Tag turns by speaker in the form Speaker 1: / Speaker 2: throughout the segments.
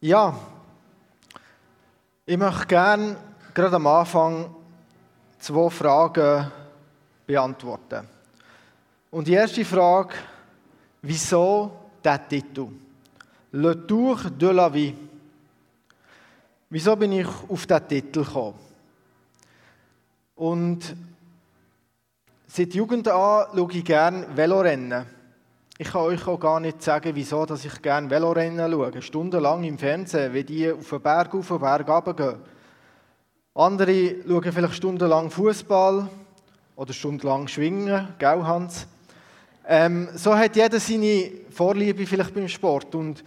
Speaker 1: Ja, ich möchte gerne gerade am Anfang zwei Fragen beantworten. Und die erste Frage, wieso der Titel? Le Tour de la Vie. Wieso bin ich auf diesen Titel gekommen? Und seit Jugend an schaue ich gerne Velorennen. Ich kann euch auch gar nicht sagen, wieso dass ich gerne Velorennen schaue. Stundenlang im Fernsehen, wie die auf den Berg auf den Berg runtergehen. Andere schauen vielleicht stundenlang Fußball oder stundenlang Schwingen, gell Hans? Ähm, so hat jeder seine Vorliebe vielleicht beim Sport. Und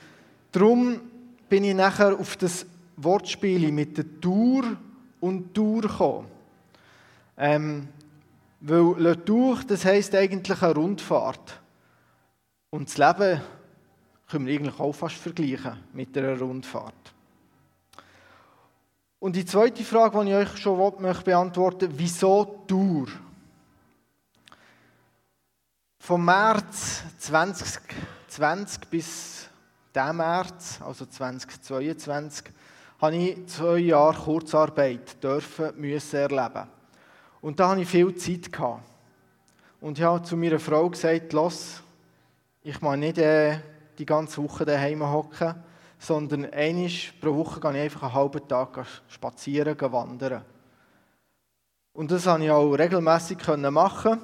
Speaker 1: darum bin ich nachher auf das Wortspiel mit der Tour und Tour gekommen. Ähm, weil Le Tour, das heisst eigentlich eine Rundfahrt. Und das Leben können wir eigentlich auch fast vergleichen mit einer Rundfahrt. Und die zweite Frage, die ich euch schon möchte beantworten möchte, wieso Tour? Vom März 2020 bis dem März, also 2022, habe ich zwei Jahre Kurzarbeit dürfen, müssen erleben. Und da hatte ich viel Zeit. Gehabt. Und ich habe zu meiner Frau gesagt, los, ich mag nicht äh, die ganze Woche daheim hocken, sondern einmal pro Woche gehe ich einfach einen halben Tag spazieren, wandern. Und das konnte ich auch regelmässig machen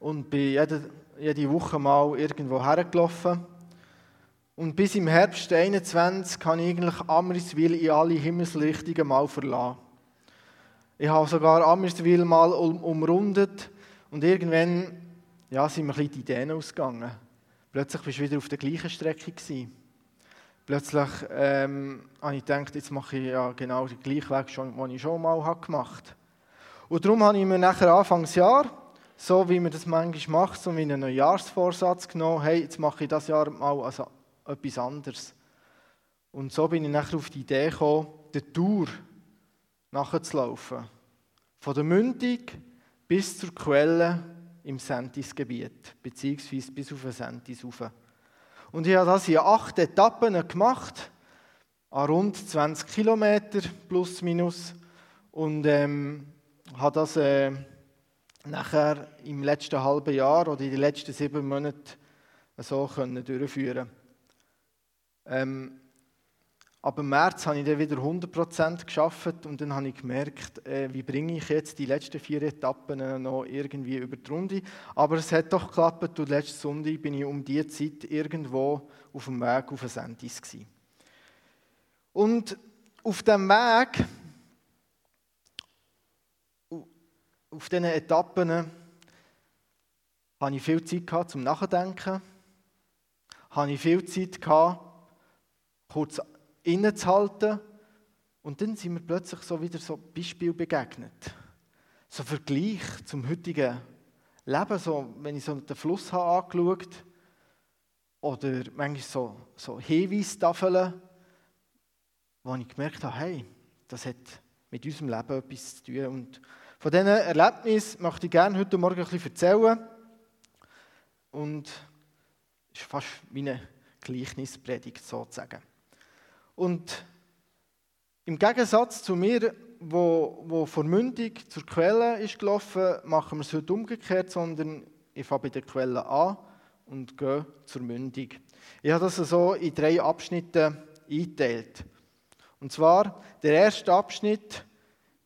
Speaker 1: und bin jede, jede Woche mal irgendwo hergelaufen. Und bis im Herbst 2021 kann ich eigentlich Amriswil in alle Himmelsrichtungen mal verlassen. Ich habe sogar Amriswil mal umrundet und irgendwann ja, sind mir ein bisschen die Ideen ausgegangen. Plötzlich bist du wieder auf der gleichen Strecke. Gewesen. Plötzlich ähm, habe ich gedacht, jetzt mache ich ja genau den gleichen Weg, den ich schon mal gemacht habe. Und darum habe ich mir nachher Anfangsjahr, so wie man das manchmal macht, so wie einen Neujahrsvorsatz genommen, hey, jetzt mache ich das Jahr mal also etwas anderes. Und so bin ich nachher auf die Idee gekommen, die Tour nachzulaufen. Von der Mündung bis zur Quelle im Sentisgebiet, beziehungsweise bis auf den Sentis rauf. Und ich habe das in acht Etappen gemacht, an rund 20 Kilometer plus minus. Und ähm, habe das äh, nachher im letzten halben Jahr oder in den letzten sieben Monaten so können durchführen. Ähm, Ab im März habe ich dann wieder 100% geschafft und dann habe ich gemerkt, äh, wie bringe ich jetzt die letzten vier Etappen noch irgendwie über die Runde. Aber es hat doch geklappt und letzte Sonntag bin ich um diese Zeit irgendwo auf dem Weg auf ein Sendis gewesen. Und auf dem Weg, auf diesen Etappen, habe ich viel Zeit gehabt zum Nachdenken, habe ich viel Zeit gehabt, kurz innezuhalten. Und dann sind mir plötzlich so wieder so Beispiel begegnet. So Vergleich zum heutigen Leben, so, wenn ich so den Fluss habe angeschaut oder manchmal so, so Hinweistafeln, wo ich gemerkt habe, hey, das hat mit unserem Leben etwas zu tun. Und von diesen Erlebnissen möchte ich gerne heute Morgen ein bisschen erzählen. Und es ist fast wie eine Gleichnispredigt sozusagen. Und im Gegensatz zu mir, wo, wo von Mündig zur Quelle ist gelaufen, machen wir es heute umgekehrt, sondern ich fange bei der Quelle an und gehe zur Mündig. Ich habe das so in drei Abschnitte eingeteilt. Und zwar, der erste Abschnitt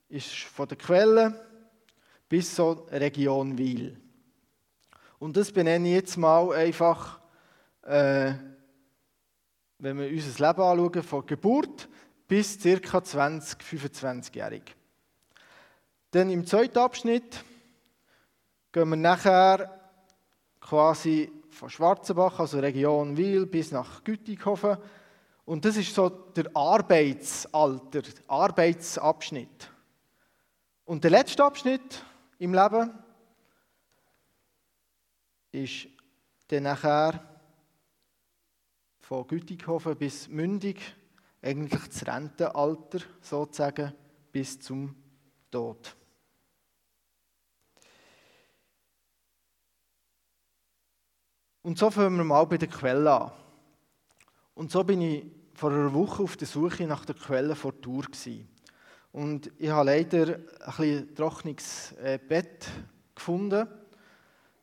Speaker 1: ist von der Quelle bis zur Region Wiel. Und das benenne ich jetzt mal einfach äh, wenn wir unser Leben anschauen, von Geburt bis ca. 20, 25-jährig. Dann im zweiten Abschnitt gehen wir nachher quasi von Schwarzenbach, also Region Wil, bis nach Gütighofen. Und das ist so der Arbeitsalter, Arbeitsabschnitt. Und der letzte Abschnitt im Leben ist dann nachher von Gütighofen bis Mündig, eigentlich das Rentenalter sozusagen, bis zum Tod. Und so fangen wir mal bei der Quelle an. Und so bin ich vor einer Woche auf der Suche nach der Quelle vor Tour. Und ich habe leider ein bisschen trockenes äh, Bett gefunden,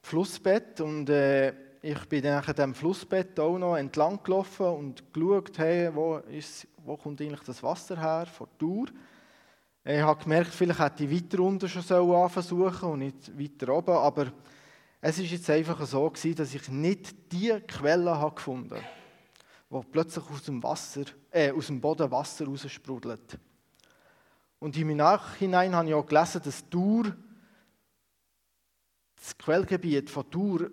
Speaker 1: Flussbett. Und äh, ich bin dann nach dem Flussbett auch noch entlang gelaufen und geschaut, hey, wo, ist, wo kommt eigentlich das Wasser her, vor Tour. Ich habe gemerkt, vielleicht hätte ich weiter unten schon anfangen und nicht weiter oben, aber es ist jetzt einfach so gewesen, dass ich nicht die Quelle habe gefunden habe, wo plötzlich aus dem, Wasser, äh, aus dem Boden Wasser raussprudelt. Und im Nachhinein habe ich auch gelesen, dass Tour, das Quellgebiet von Tour,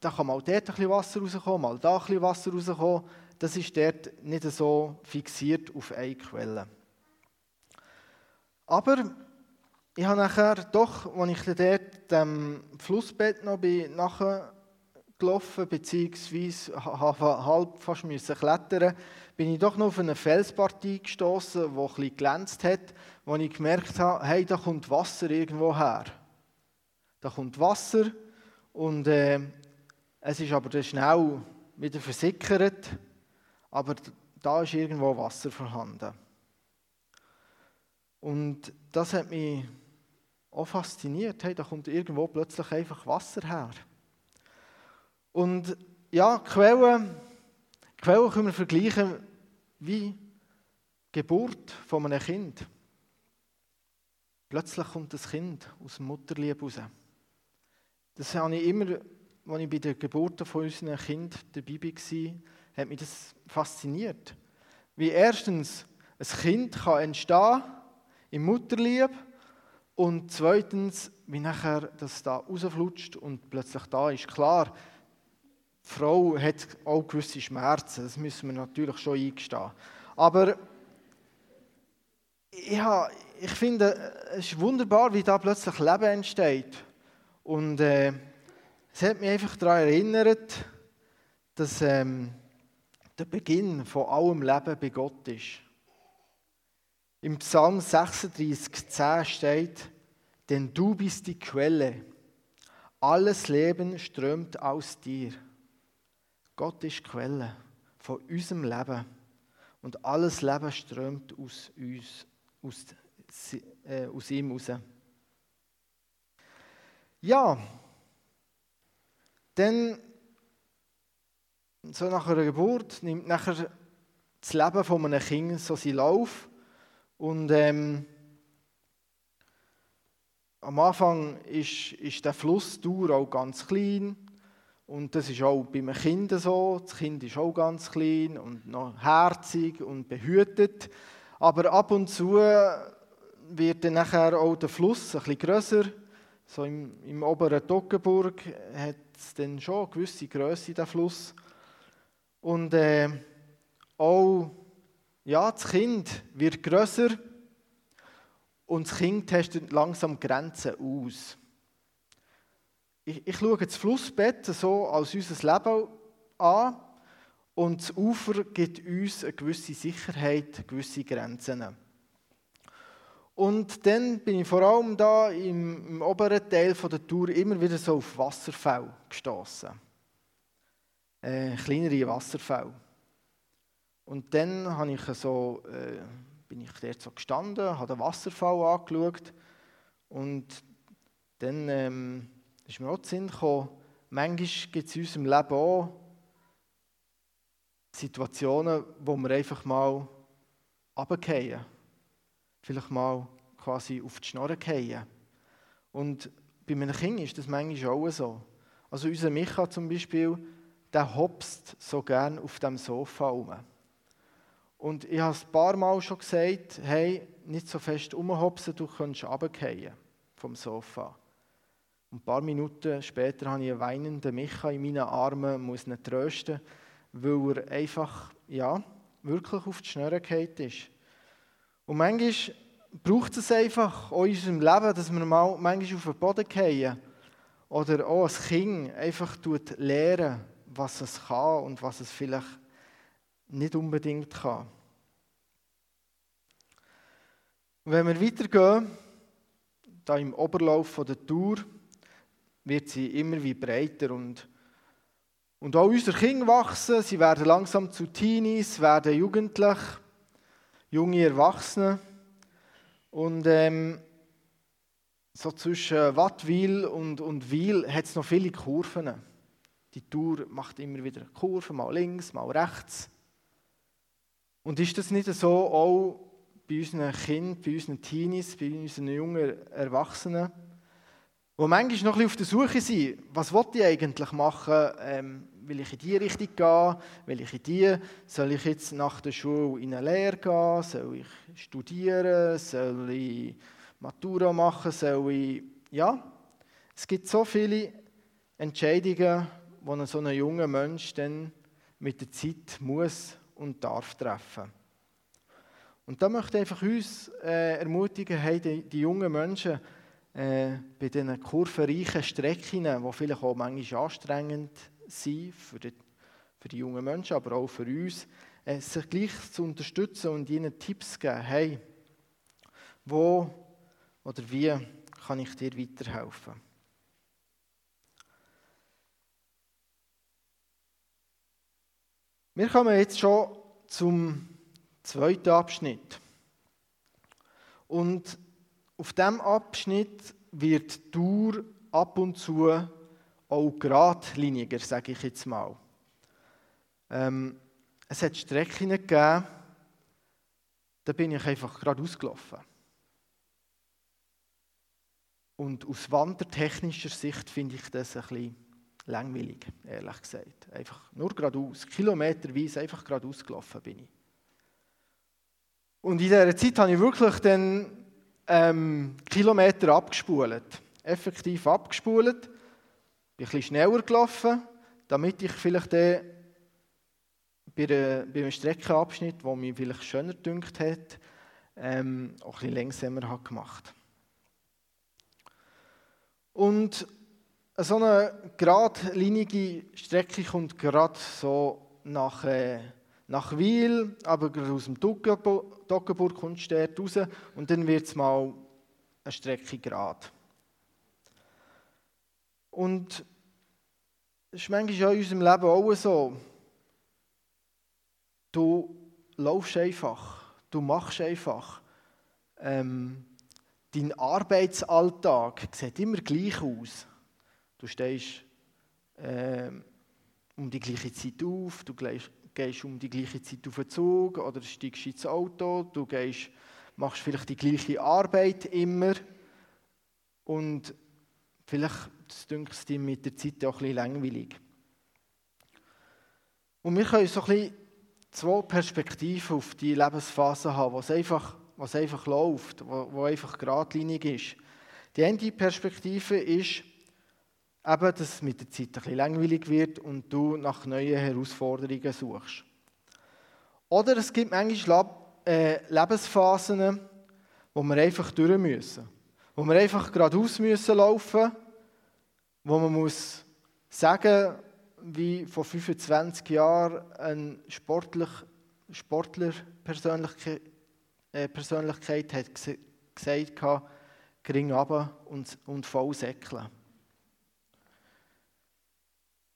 Speaker 1: da kann mal dort ein bisschen Wasser rauskommen, mal da ein bisschen Wasser rauskommen. Das ist dort nicht so fixiert auf eine Quelle. Aber ich habe nachher doch, als ich dort dem Flussbett noch bin, nachher gelaufen, beziehungsweise halb fast müssen klettern, bin ich doch noch auf eine Felspartie gestoßen, die ein bisschen glänzt hat, wo ich gemerkt habe, hey, da kommt Wasser irgendwo her. Da kommt Wasser und äh, es ist aber dann schnell wieder versickert, aber da ist irgendwo Wasser vorhanden. Und das hat mich auch fasziniert. Hey, da kommt irgendwo plötzlich einfach Wasser her. Und ja, Quellen, Quellen können wir vergleichen wie Geburt von einem Kind. Plötzlich kommt das Kind aus dem Mutterlieb raus. Das habe ich immer, als ich bei der Geburt von unserem Kind dabei war, hat mich das fasziniert. Wie erstens ein Kind kann entstehen im Mutterlieb und zweitens, wie nachher das da rausflutscht und plötzlich da ist. Klar, die Frau hat auch gewisse Schmerzen, das müssen wir natürlich schon eingestehen. Aber ja, ich finde, es ist wunderbar, wie da plötzlich Leben entsteht. Und äh, es hat mich einfach daran erinnert, dass ähm, der Beginn von allem Leben bei Gott ist. Im Psalm 36, 10 steht, denn du bist die Quelle. Alles Leben strömt aus dir. Gott ist Quelle von unserem Leben. Und alles Leben strömt aus uns, aus, äh, aus ihm raus. Ja, dann, so nach einer Geburt, nimmt nachher das Leben von einem Kind so seinen Lauf. Und ähm, am Anfang ist, ist der Flussdauer auch ganz klein. Und das ist auch bei einem Kind so. Das Kind ist auch ganz klein und noch herzig und behütet. Aber ab und zu wird dann nachher auch der Fluss ein bisschen grösser. So im, im oberen Toggenburg hat es dann schon eine gewisse Größe, der Fluss. Und äh, auch ja, das Kind wird grösser und das Kind testet langsam Grenzen aus. Ich, ich schaue das Flussbett so als unser Leben an und das Ufer gibt uns eine gewisse Sicherheit, gewisse Grenzen. Und dann bin ich vor allem da im, im oberen Teil von der Tour immer wieder so auf Wasserfälle gestoßen. Äh, kleinere Wasserfälle. Und dann habe ich so, äh, bin ich dort so gestanden, habe den Wasserfall angeschaut und dann ähm, ist mir auch der Sinn gekommen, manchmal gibt es in unserem Leben auch Situationen, wo wir einfach mal runterfallen. Vielleicht mal quasi auf die Schnorre fallen. Und bei meinen Kindern ist das manchmal auch so. Also unser Micha zum Beispiel, der hopst so gern auf dem Sofa rum. Und ich habe ein paar Mal schon gesagt, hey, nicht so fest umhopsen, du könntest runterfallen vom Sofa. Und ein paar Minuten später habe ich einen weinenden Micha in meinen Armen, muss ihn trösten, weil er einfach, ja, wirklich auf die gefallen ist. Und manchmal braucht es einfach in unserem Leben, dass wir mal manchmal auf den Boden fallen. Oder auch als Kind einfach lernen, was es kann und was es vielleicht nicht unbedingt kann. Und wenn wir weitergehen, da im Oberlauf der Tour, wird sie immer wie breiter und Und auch unsere Kinder wachsen, sie werden langsam zu Teenies, werden jugendlich, junge Erwachsene. Und ähm, so zwischen Wattwil und, und Wil hat es noch viele Kurven. Die Tour macht immer wieder Kurven, mal links, mal rechts. Und ist das nicht so auch bei unseren Kindern, bei unseren Teenies, bei unseren jungen Erwachsenen? wo manchmal noch ein bisschen auf der Suche sind, was will ich eigentlich machen? Ähm, will ich in die Richtung gehen? Will ich in die? Soll ich jetzt nach der Schule in eine Lehre gehen? Soll ich studieren? Soll ich Matura machen? Soll ich... Ja, es gibt so viele Entscheidungen, die so ein junger Mensch dann mit der Zeit muss und darf treffen. Und da möchte ich einfach uns äh, ermutigen, hey, die, die jungen Menschen, äh, bei diesen kurvenreichen Strecken, die vielleicht auch manchmal anstrengend sind für die, für die jungen Menschen, aber auch für uns, äh, sich gleich zu unterstützen und ihnen Tipps geben. Hey, wo oder wie kann ich dir weiterhelfen? Wir kommen jetzt schon zum zweiten Abschnitt. Und auf diesem Abschnitt wird die Tour ab und zu auch geradliniger, sage ich jetzt mal. Ähm, es hat Strecken gegeben, da bin ich einfach gerade ausgelaufen. Und aus wandertechnischer Sicht finde ich das ein bisschen langweilig, ehrlich gesagt. Einfach nur geradeaus, kilometerweise einfach geradeaus gelaufen bin ich. Und in dieser Zeit habe ich wirklich dann ähm, Kilometer abgespult. Effektiv abgespult. Bin ein bisschen schneller gelaufen, damit ich vielleicht bei, einer, bei einem Streckenabschnitt, der mich vielleicht schöner gedünkt hat, ähm, auch ein bisschen langsamer habe gemacht Und so eine geradlinige Strecke kommt gerade so nach, äh, nach Wiel, aber aus dem Doggenburg kommt dort raus und dann wird es mal eine Strecke gerade. Und es ist manchmal in unserem Leben auch so. Du laufst einfach, du machst einfach. Ähm, dein Arbeitsalltag sieht immer gleich aus. Du stehst ähm, um die gleiche Zeit auf, du gehst um die gleiche Zeit auf den Zug oder steigst ins Auto, du gehst, machst vielleicht die gleiche Arbeit immer und vielleicht dünkt es dir mit der Zeit auch ein bisschen langweilig. Und wir können so ein zwei Perspektiven auf die Lebensphase haben, was einfach, was einfach läuft, wo, einfach geradlinig ist. Die eine Perspektive ist, eben, dass es mit der Zeit bisschen langweilig wird und du nach neuen Herausforderungen suchst. Oder es gibt manchmal äh, Lebensphasen, wo wir einfach durch müssen. Wo wir einfach geradeaus müssen laufen, wo man muss sagen, wie vor 25 Jahren ein Sportler, Sportler Persönlichkeit, äh, Persönlichkeit hat gesagt hat, gering runter und, und voll säckeln.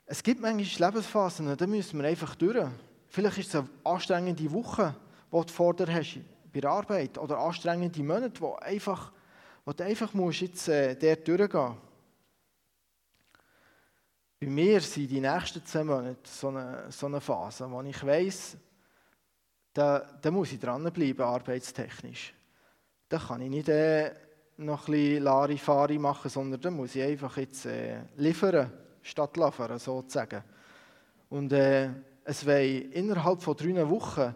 Speaker 1: Es gibt manchmal Lebensphasen, da müssen wir einfach durch. Vielleicht ist es eine anstrengende Woche, die du vor dir hast bei der Arbeit oder anstrengende Monate, wo, einfach, wo du einfach musst jetzt äh, dort durchgehen Bei mir sind die nächsten zehn Monate so eine, so eine Phase, wo ich weiss, da, da muss ich dranbleiben, arbeitstechnisch. Da kann ich nicht äh, noch ein bisschen Larifari machen, sondern da muss ich einfach jetzt äh, liefern statt Lafern, sozusagen. Und äh, es wollen innerhalb von drei Wochen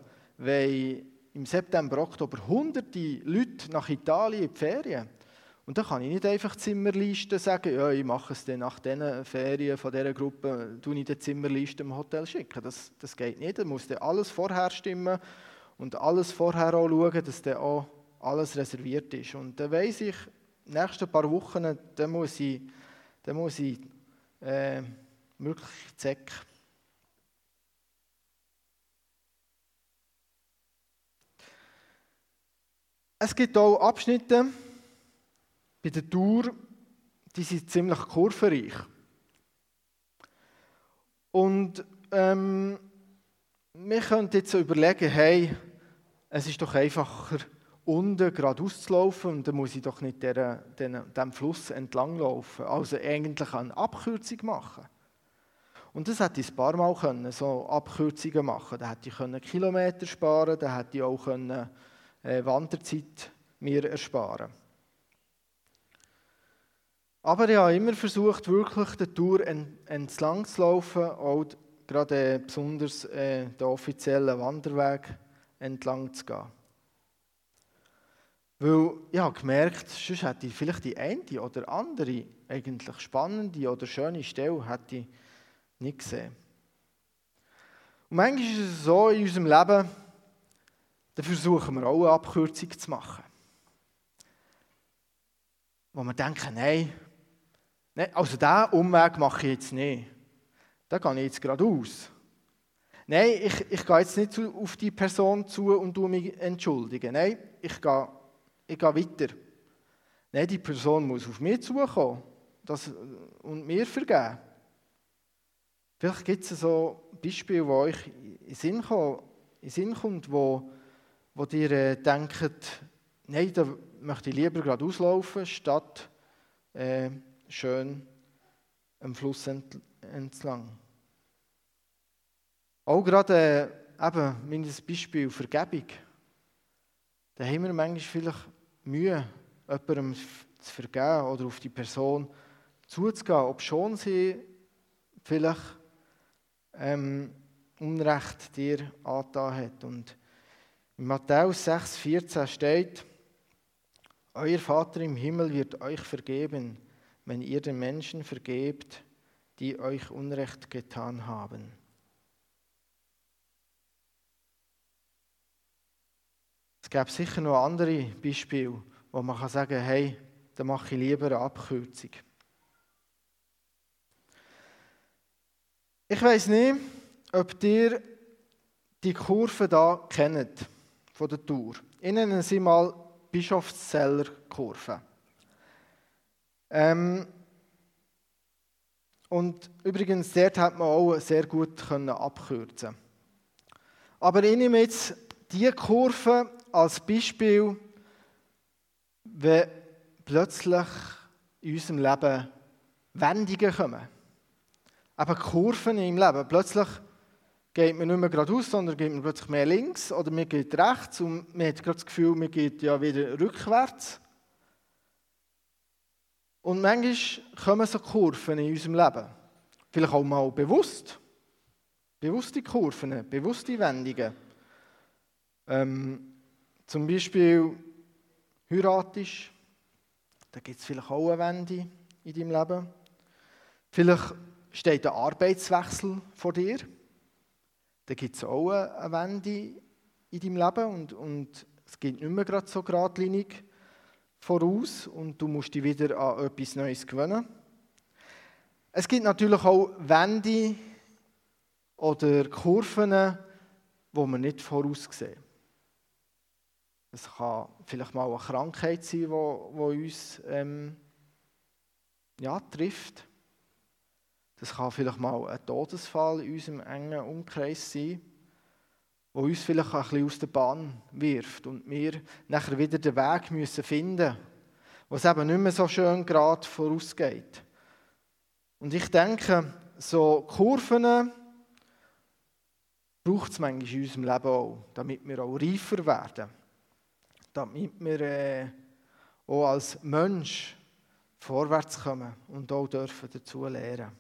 Speaker 1: im September, Oktober hunderte Leute nach Italien in die Ferien. Und da kann ich nicht einfach Zimmerlisten sagen, ja, ich mache es dann nach diesen Ferien von dieser Gruppe, tue ich die Zimmerliste im Hotel schicken. Das, das geht nicht. Da muss dann alles vorher stimmen und alles vorher auch schauen, dass dann auch alles reserviert ist. Und dann weiss ich, nächsten paar Wochen, dann muss ich, dann muss ich äh, wirklich Zeck. Es gibt auch Abschnitte bei der Tour, die sind ziemlich kurvenreich. Und ähm, wir können jetzt so überlegen, hey, es ist doch einfacher, unten geradeaus zu laufen und dann muss ich doch nicht diesem Fluss entlang laufen. Also eigentlich eine Abkürzung machen. Und das hätte ich ein paar Mal können, so Abkürzungen machen. Da hätte ich können Kilometer sparen, da hätte ich auch können, äh, Wanderzeit mir ersparen. Aber ich habe immer versucht, wirklich die Tour entlang zu laufen, auch gerade äh, besonders äh, den offiziellen Wanderweg entlang zu gehen. Weil ich habe gemerkt, sonst hätte ich vielleicht die eine oder andere eigentlich spannende oder schöne Stelle hätte ich nicht gesehen. Und manchmal ist es so in unserem Leben, da versuchen wir auch eine Abkürzung zu machen. Wo wir denken, nein, nein also diesen Umweg mache ich jetzt nicht. Da gehe ich jetzt geradeaus. Nein, ich, ich gehe jetzt nicht auf die Person zu und mich entschuldigen. Nein, ich gehe, ich gehe weiter. Nein, die Person muss auf mich zukommen das, und mir vergeben. Vielleicht gibt es so Beispiele, die euch in den Sinn, kommen, in Sinn kommt, wo, wo ihr äh, denkt, nein, da möchte ich lieber gerade auslaufen, statt äh, schön am Fluss entlang. Auch gerade äh, eben, mein Beispiel Vergebung. Da haben wir manchmal vielleicht Mühe, jemandem zu vergeben oder auf die Person zuzugehen, ob schon sie vielleicht ähm, Unrecht dir angetan hat. Und in Matthäus 6,14 steht, Euer Vater im Himmel wird euch vergeben, wenn ihr den Menschen vergebt, die euch Unrecht getan haben. Es gäbe sicher noch andere Beispiele, wo man sagen kann, hey, da mache ich lieber eine Abkürzung. Ich weiß nicht, ob ihr die Kurve da kennt von der Tour. Ich nenne sie mal Bischofszeller Kurve. Ähm, und übrigens, dort hat man auch sehr gut können abkürzen. Aber ich nehme jetzt diese Kurve als Beispiel, wenn plötzlich in unserem Leben Wendungen kommen. Aber Kurven im Leben. Plötzlich geht man nicht mehr geradeaus, sondern geht man plötzlich mehr links oder man geht rechts und man hat gerade das Gefühl, man geht ja wieder rückwärts. Und manchmal kommen so Kurven in unserem Leben. Vielleicht auch mal bewusst. Bewusste Kurven, bewusste Wendungen. Ähm, zum Beispiel heiratest, da gibt es vielleicht auch eine Wende in deinem Leben. Vielleicht steht ein Arbeitswechsel vor dir. Da gibt es auch eine Wende in deinem Leben und, und es geht nicht mehr gerade so geradlinig voraus und du musst dich wieder an etwas Neues gewöhnen. Es gibt natürlich auch Wände oder Kurven, wo man nicht voraussehen. Es kann vielleicht mal eine Krankheit sein, die uns ähm, ja, trifft. Das kann vielleicht mal ein Todesfall in unserem engen Umkreis sein, wo uns vielleicht ein bisschen aus der Bahn wirft und wir nachher wieder den Weg müssen finden, wo es eben nicht mehr so schön gerade vorausgeht. Und ich denke, so Kurven braucht es manchmal in unserem Leben auch, damit wir auch reifer werden, damit wir äh, auch als Mensch vorwärts kommen und auch dürfen dazu lernen.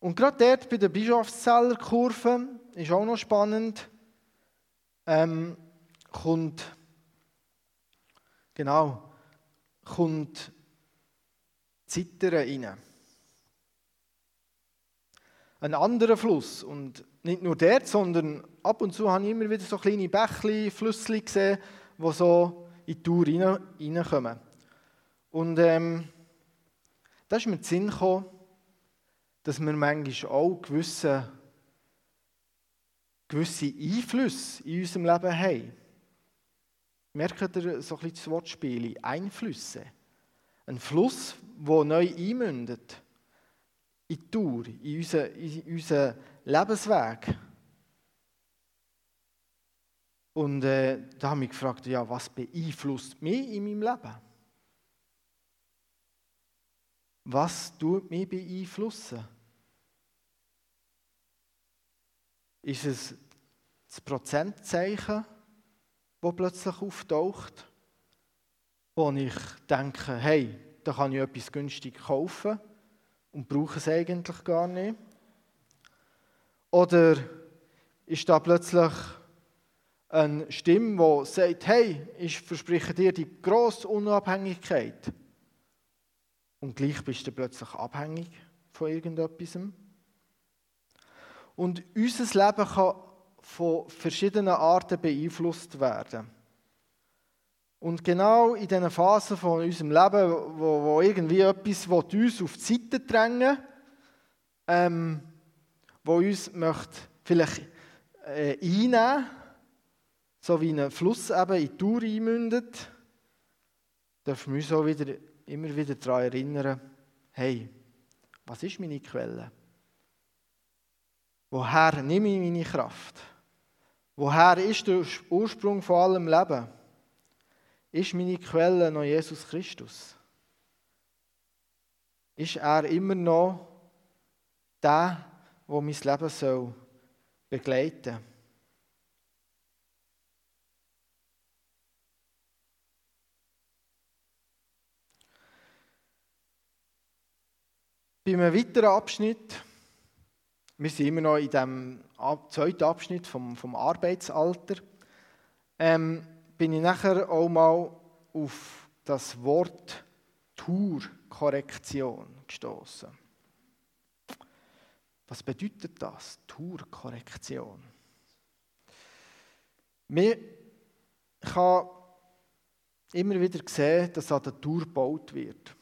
Speaker 1: Und gerade dort bei der Bischofszellerkurve ist auch noch spannend, ähm, kommt, genau, kommt Zittern rein. Ein anderer Fluss und nicht nur dort, sondern ab und zu habe ich immer wieder so kleine Bächli, Flüssli gesehen, die so in die Tour reinkommen. Und ähm, da ist mir der Sinn gekommen, dass wir manchmal auch gewisse, gewisse Einflüsse in unserem Leben haben. Merkt ihr so ein bisschen das Wortspiel? Einflüsse. Ein Fluss, der neu einmündet in die Tour, in unseren, in Lebensweg. Und äh, da habe ich mich gefragt, ja, was beeinflusst mich in meinem Leben? Was tut mich beeinflussen? Ist es das Prozentzeichen, das plötzlich auftaucht, wo ich denke, hey, da kann ich etwas günstig kaufen und brauche es eigentlich gar nicht? Oder ist da plötzlich eine Stimme, die sagt, hey, ich verspreche dir die grosse Unabhängigkeit. Und gleich bist du plötzlich abhängig von irgendetwas. Und unser Leben kann von verschiedenen Arten beeinflusst werden. Und genau in diesen Phasen von unserem Leben, wo, wo irgendwie etwas uns auf die Seite drängen ähm, wo uns möchte vielleicht äh, einnehmen so wie ein Fluss eben in die Tour einmündet, dürfen wir uns auch wieder, immer wieder daran erinnern, hey, was ist meine Quelle? Woher nehme ich meine Kraft? Woher ist der Ursprung von allem Leben? Ist meine Quelle noch Jesus Christus? Ist er immer noch der, der mein Leben soll begleiten soll? Bei einem weiteren Abschnitt wir sind immer noch in dem zweiten Abschnitt vom, vom Arbeitsalter. Ähm, bin ich nachher auch mal auf das Wort Tourkorrektion gestoßen. Was bedeutet das? Tourkorrektion. Wir kann immer wieder sehen, dass an der Tour gebaut wird.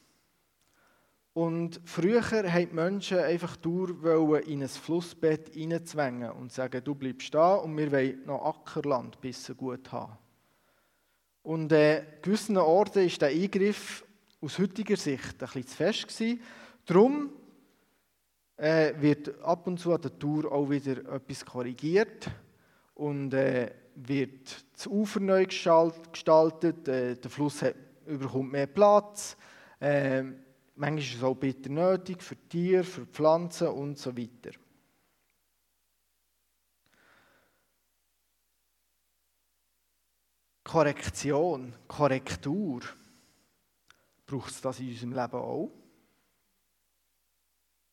Speaker 1: Und früher wollten die Menschen einfach durch in ein Flussbett hineinzwängen und sagen, du bleibst da und wir wollen noch Ackerland bis gut haben. Und an äh, gewissen Orten war der Eingriff aus heutiger Sicht ein bisschen zu fest. Gewesen. Darum äh, wird ab und zu an der Tour auch wieder etwas korrigiert und äh, wird das Ufer neu gestaltet, äh, der Fluss hat, überkommt mehr Platz. Äh, Manchmal ist es auch bitter nötig für Tiere, für Pflanzen und so weiter. Korrektion, Korrektur. Braucht es das in unserem Leben auch?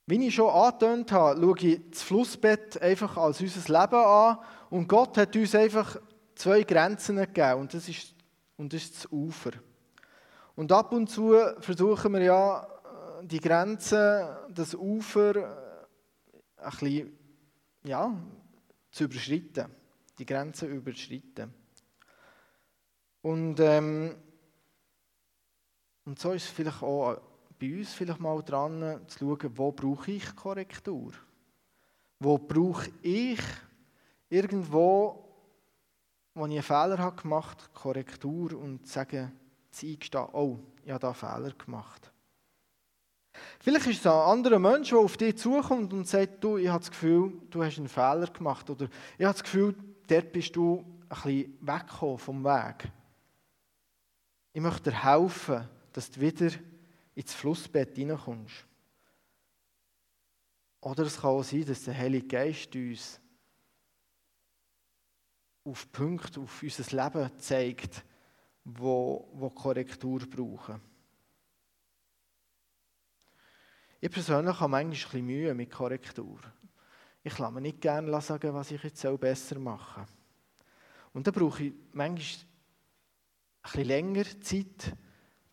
Speaker 1: Wie ich schon angetönt habe, schaue ich das Flussbett einfach als unser Leben an und Gott hat uns einfach zwei Grenzen gegeben und das ist, und das, ist das Ufer. Und ab und zu versuchen wir ja, die Grenze, das Ufer äh, ein bisschen, ja, zu überschreiten, die Grenze überschreiten. Und, ähm, und so ist es vielleicht auch bei uns vielleicht mal dran, zu schauen, wo brauche ich Korrektur? Wo brauche ich irgendwo, wo ich einen Fehler habe gemacht Korrektur und sagen, zu eingestehen, oh, ich habe da einen Fehler gemacht. Vielleicht ist es ein anderer Mensch, der auf dich zukommt und sagt, du, ich habe das Gefühl, du hast einen Fehler gemacht. Oder ich habe das Gefühl, dort bist du ein bisschen weggekommen vom Weg. Ich möchte dir helfen, dass du wieder ins Flussbett hineinkommst. Oder es kann auch sein, dass der Heilige Geist uns auf Punkte, auf unser Leben zeigt, wo, wo Korrektur brauchen. Ich persönlich habe manchmal ein bisschen Mühe mit Korrektur. Ich lasse mir nicht gerne sagen, was ich jetzt besser machen. Und dann brauche ich manchmal ein bisschen länger Zeit,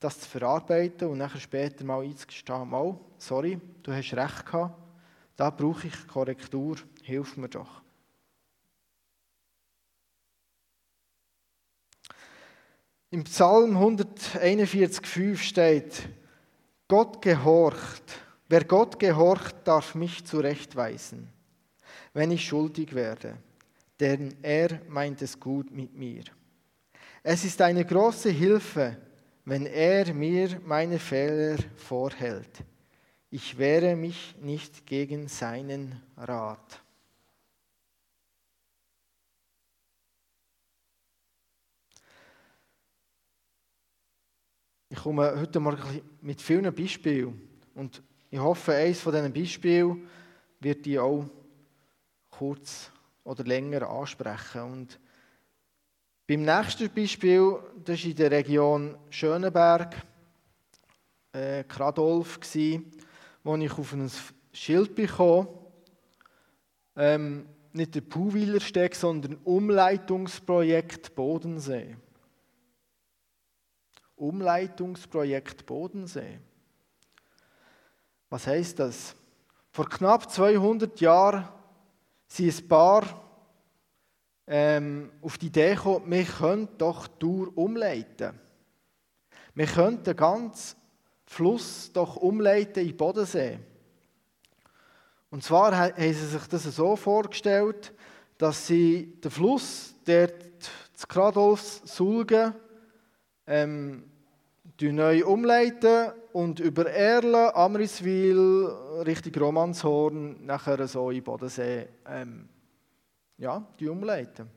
Speaker 1: das zu verarbeiten und nachher später mal einzugestehen, mal, sorry, du hast recht gehabt, da brauche ich Korrektur, hilf mir doch. Im Psalm 141,5 steht, Gott gehorcht Wer Gott gehorcht, darf mich zurechtweisen, wenn ich schuldig werde, denn er meint es gut mit mir. Es ist eine große Hilfe, wenn er mir meine Fehler vorhält. Ich wehre mich nicht gegen seinen Rat. Ich komme heute Morgen mit vielen Beispielen und ich hoffe, eines von diesen Beispielen wird die auch kurz oder länger ansprechen. Und beim nächsten Beispiel, das ist in der Region Schöneberg, äh, Kradolf, wo ich auf ein Schild bekam, ähm, nicht der Puhwiler Steg, sondern Umleitungsprojekt Bodensee. Umleitungsprojekt Bodensee. Was heißt das? Vor knapp 200 Jahren sind ein paar ähm, auf die Idee gekommen, wir könnten doch die Tour umleiten. Wir könnten den ganzen Fluss doch umleiten in den Bodensee. Und zwar haben sie sich das so vorgestellt, dass sie den Fluss, der zu Kradolfs Sulgen, ähm, neu umleiten und über Erlen, Amriswil, Richtung Romanshorn, nachher so in Bodensee ähm, ja, die umleiten.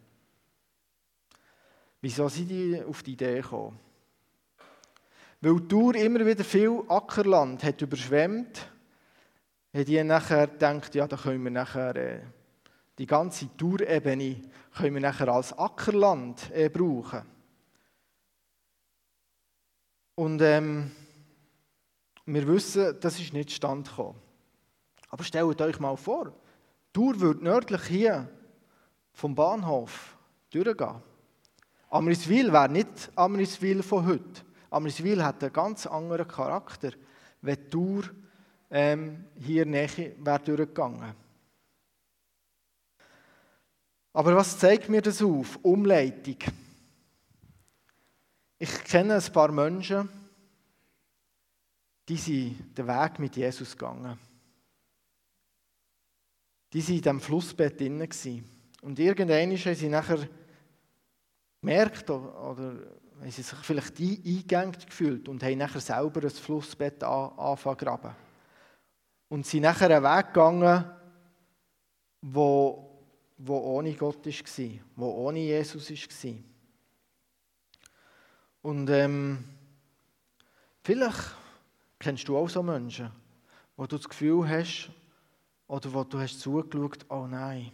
Speaker 1: Wieso sind die auf die Idee gekommen? Weil die Tour immer wieder viel Ackerland hat überschwemmt, hat die nachher gedacht, ja, da können wir nachher äh, die ganze Tourebene können wir nachher als Ackerland äh, brauchen. Und ähm, wir wissen, das ist nicht stand gekommen. Aber stellt euch mal vor, Tour würde nördlich hier vom Bahnhof durchgehen. Amriswil wäre nicht Amriswil von heute. Amriswil hat einen ganz anderen Charakter, wenn Tour ähm, hier näher wäre durchgegangen. Aber was zeigt mir das auf? Umleitung. Ich kenne ein paar Menschen, die sind den Weg mit Jesus gegangen. Die waren in diesem Flussbett drin. Und irgendwann haben sie nachher gemerkt, oder haben sie sich vielleicht eingegangen gefühlt und haben nachher selber ein Flussbett angefangen zu graben. Und sind nachher einen Weg gegangen, wo, wo ohne Gott war, wo ohne Jesus war. Und ähm, vielleicht kennst du auch so Menschen, wo du das Gefühl hast, oder wo du hast zugeschaut, oh nein,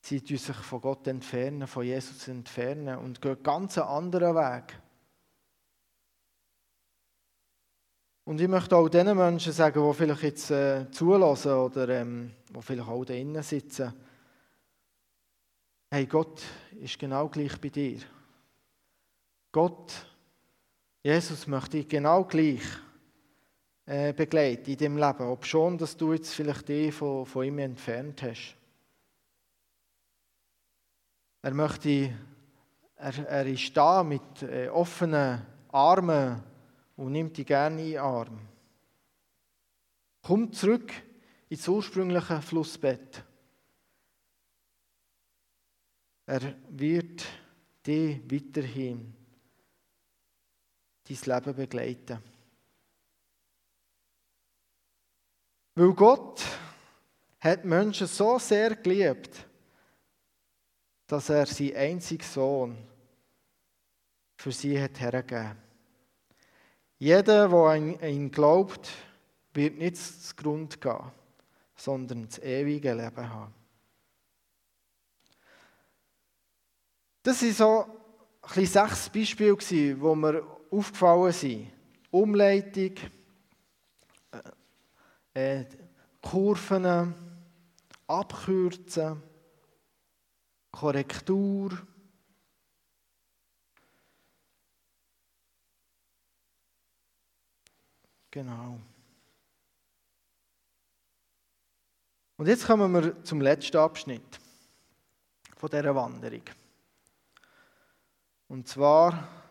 Speaker 1: sie tun sich von Gott entfernen, von Jesus entfernen und gehen ganz einen anderen Weg. Und ich möchte auch den Menschen sagen, die vielleicht jetzt äh, zulassen oder ähm, die vielleicht auch da drinnen sitzen, hey, Gott ist genau gleich bei dir. Gott, Jesus möchte dich genau gleich äh, begleiten in deinem Leben, ob schon, dass du jetzt vielleicht dich von, von ihm entfernt hast. Er möchte, er, er ist da mit äh, offenen Armen und nimmt dich gerne in den Arm. Komm zurück ins ursprüngliche Flussbett. Er wird dich weiterhin dein Leben begleiten. Weil Gott hat Menschen so sehr geliebt, dass er seinen einzigen Sohn für sie hat hergegeben. Jeder, der an ihn glaubt, wird nicht zugrunde gehen, sondern das ewige Leben haben. Das waren so sechs Beispiele, wo wir aufgefallen sind. Umleitung, äh, äh, Kurven, Abkürzen, Korrektur. Genau. Und jetzt kommen wir zum letzten Abschnitt von dieser Wanderung. Und zwar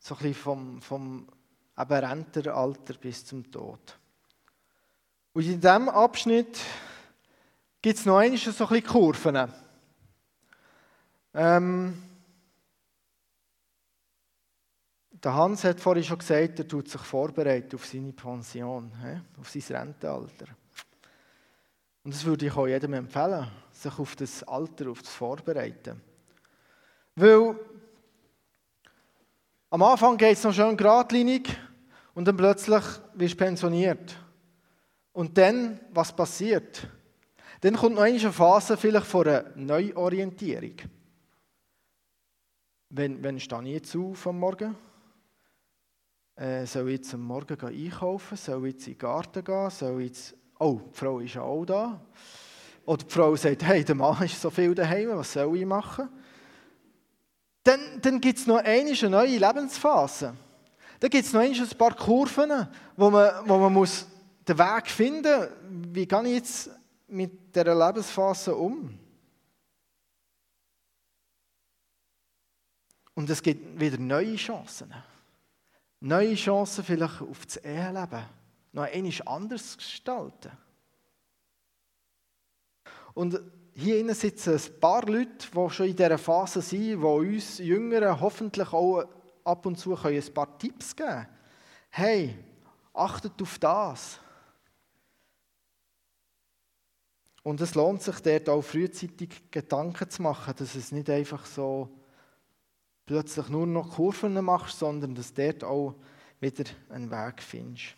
Speaker 1: so ein bisschen vom, vom Rentenalter bis zum Tod. Und in diesem Abschnitt gibt es noch einmal so ein bisschen Kurven. Ähm, Der Hans hat vorhin schon gesagt, er tut sich vorbereiten auf seine Pension, auf sein Rentenalter. Und das würde ich auch jedem empfehlen, sich auf das Alter auf das vorbereiten. Weil am Anfang geht es noch schön geradlinig und dann plötzlich wirst du pensioniert. Und dann, was passiert? Dann kommt noch eine Phase vielleicht von einer Neuorientierung. Wenn, wenn stehe ich jetzt auf am Morgen? Äh, soll ich jetzt am Morgen einkaufen? Soll ich jetzt in den Garten gehen? Soll ich jetzt... Oh, die Frau ist auch da. Oder die Frau sagt, hey, der Mann ist so viel daheim, was soll ich machen? Dann, dann gibt es noch eine neue Lebensphase. Dann gibt es noch ein paar Kurven, wo man, wo man muss den Weg finden muss, wie gehe ich jetzt mit dieser Lebensphase um? Und es gibt wieder neue Chancen. Neue Chancen vielleicht auf das Eheleben. Noch einmal anders gestalten. Und hier innen sitzen ein paar Leute, die schon in dieser Phase sind, die uns Jüngeren hoffentlich auch ab und zu ein paar Tipps geben können. Hey, achtet auf das. Und es lohnt sich dort auch frühzeitig Gedanken zu machen, dass es nicht einfach so plötzlich nur noch Kurven machst, sondern dass dort auch wieder einen Weg findest.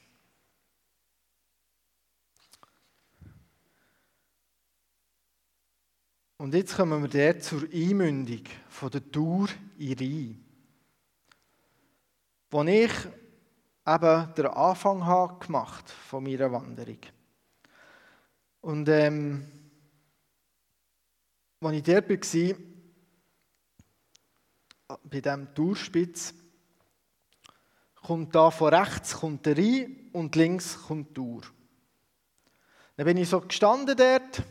Speaker 1: Und jetzt kommen wir dort zur Einmündung von der Tour in Rhein. Wo ich eben den Anfang habe gemacht von meiner Wanderung. Und ähm, als ich dort war, bei diesem Tourspitz, kommt da von rechts kommt der Rhein und links kommt die Tour. Dann bin ich so gestanden dort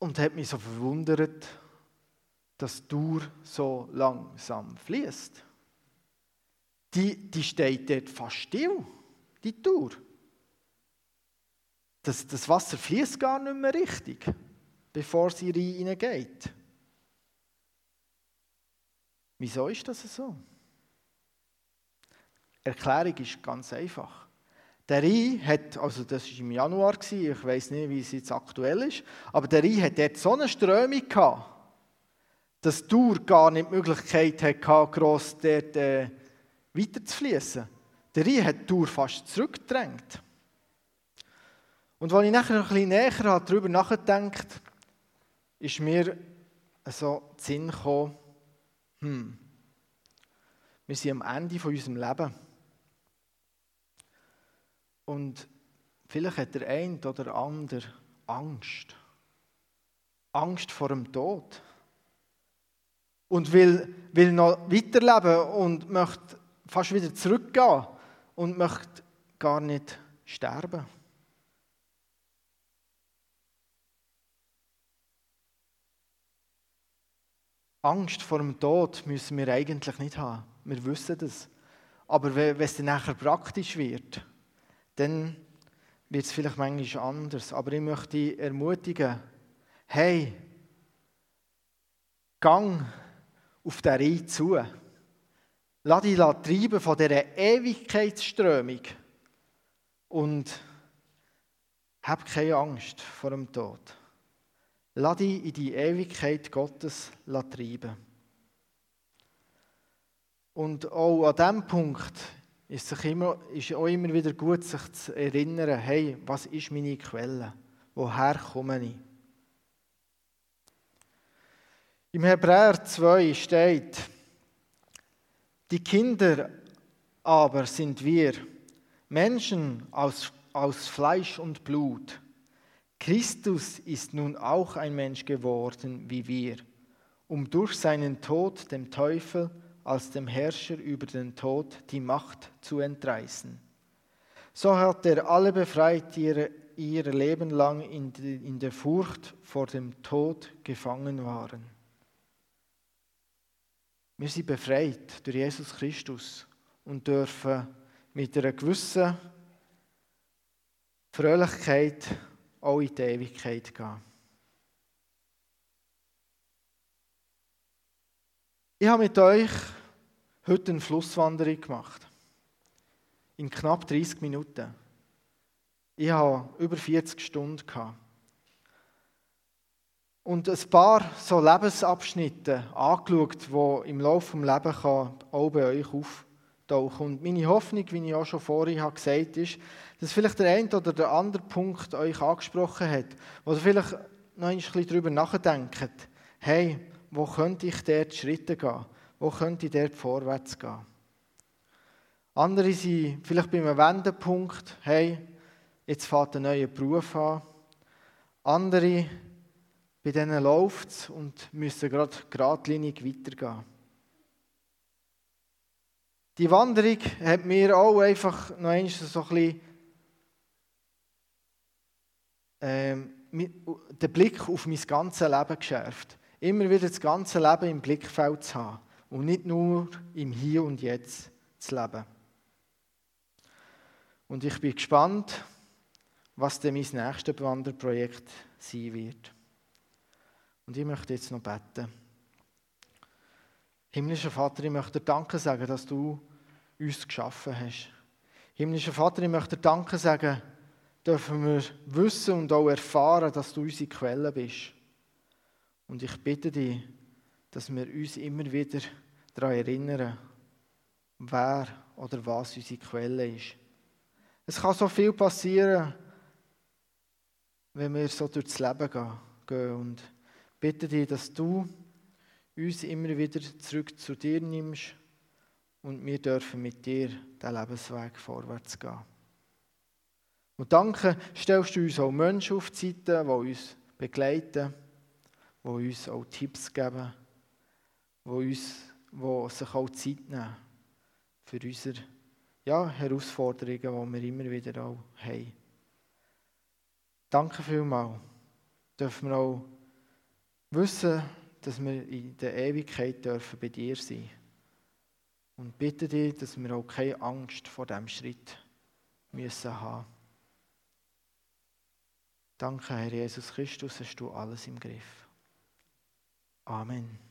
Speaker 1: und habe mich so verwundert, dass die Tour so langsam fließt. Die, die steht dort fast still, die Tour. Das, das Wasser fließt gar nicht mehr richtig, bevor sie reingeht. Wieso ist das so? Erklärung ist ganz einfach. Der Rhein hat, also das war im Januar, ich weiß nicht, wie es jetzt aktuell ist, aber der Rhein hat dort so eine Strömung gehabt, dass Tour gar nicht die Möglichkeit hatte, gross dort äh, weiter zu fließen. Der Rhein hat Tour fast zurückgedrängt. Und als ich nachher ein bisschen näher darüber nachgedacht ist mir so der Sinn gekommen, hm, wir sind am Ende von unserem Leben. Und vielleicht hat der eine oder andere Angst. Angst vor dem Tod. Und will, will noch weiterleben und möchte fast wieder zurückgehen und möchte gar nicht sterben. Angst vor dem Tod müssen wir eigentlich nicht haben. Wir wissen das. Aber wenn es dann nachher praktisch wird, dann wird es vielleicht manchmal anders. Aber ich möchte dich ermutigen, hey, gang auf den Rhein zu. Lass dich treiben von dieser Ewigkeitsströmung und hab keine Angst vor dem Tod. Lass dich in die Ewigkeit Gottes treiben. Und auch an diesem Punkt ist es immer, ist auch immer wieder gut, sich zu erinnern, hey, was ist meine Quelle? Woher komme ich? Im Hebräer 2 steht, die Kinder aber sind wir, Menschen aus, aus Fleisch und Blut. Christus ist nun auch ein Mensch geworden wie wir, um durch seinen Tod dem Teufel als dem Herrscher über den Tod die Macht zu entreißen. So hat er alle befreit, die ihr, Leben lang in, in der Furcht vor dem Tod gefangen waren. Wir sind befreit durch Jesus Christus und dürfen mit einer gewissen Fröhlichkeit auch in die Ewigkeit gehen. Ich habe mit euch heute eine Flusswanderung gemacht. In knapp 30 Minuten. Ich habe über 40 Stunden gehabt. Und ein paar so Lebensabschnitte angeschaut, die im Laufe des Lebens auch bei euch auftauchen. Und meine Hoffnung, wie ich auch schon vorhin gesagt habe, ist, dass vielleicht der eine oder der andere Punkt euch angesprochen hat, wo ihr vielleicht noch ein bisschen darüber nachdenkt, hey, wo könnte ich dort Schritte gehen? Wo könnte ich dort vorwärts gehen? Andere sind vielleicht bei einem Wendepunkt, hey, jetzt fährt ein neuer Beruf an. Andere, bei denen läuft es und müssen gerade geradlinig weitergehen. Die Wanderung hat mir auch einfach noch ein bisschen ähm, den Blick auf mein ganzes Leben geschärft. Immer wieder das ganze Leben im Blickfeld zu haben und nicht nur im Hier und Jetzt zu leben. Und ich bin gespannt, was denn mein nächstes Wanderprojekt sein wird. Und ich möchte jetzt noch beten. Himmlischer Vater, ich möchte dir Danke sagen, dass du uns geschaffen hast. Himmlischer Vater, ich möchte dir Danke sagen, dürfen wir wissen und auch erfahren, dass du unsere Quelle bist. Und ich bitte dich, dass wir uns immer wieder daran erinnern, wer oder was unsere Quelle ist. Es kann so viel passieren, wenn wir so durchs Leben gehen. Und bitte dich, dass du uns immer wieder zurück zu dir nimmst und wir dürfen mit dir den Lebensweg vorwärts gehen. Und danke stellst du uns auch Menschen auf die Seite, die uns begleiten, die uns auch Tipps geben, die, uns, die sich auch Zeit nehmen für unsere ja, Herausforderungen, die wir immer wieder auch haben. Danke vielmals. Dürfen wir auch wissen, dass wir in der Ewigkeit dürfen bei dir sein Und bitte dich, dass wir auch keine Angst vor diesem Schritt müssen haben Danke, Herr Jesus Christus, hast du alles im Griff. Amen.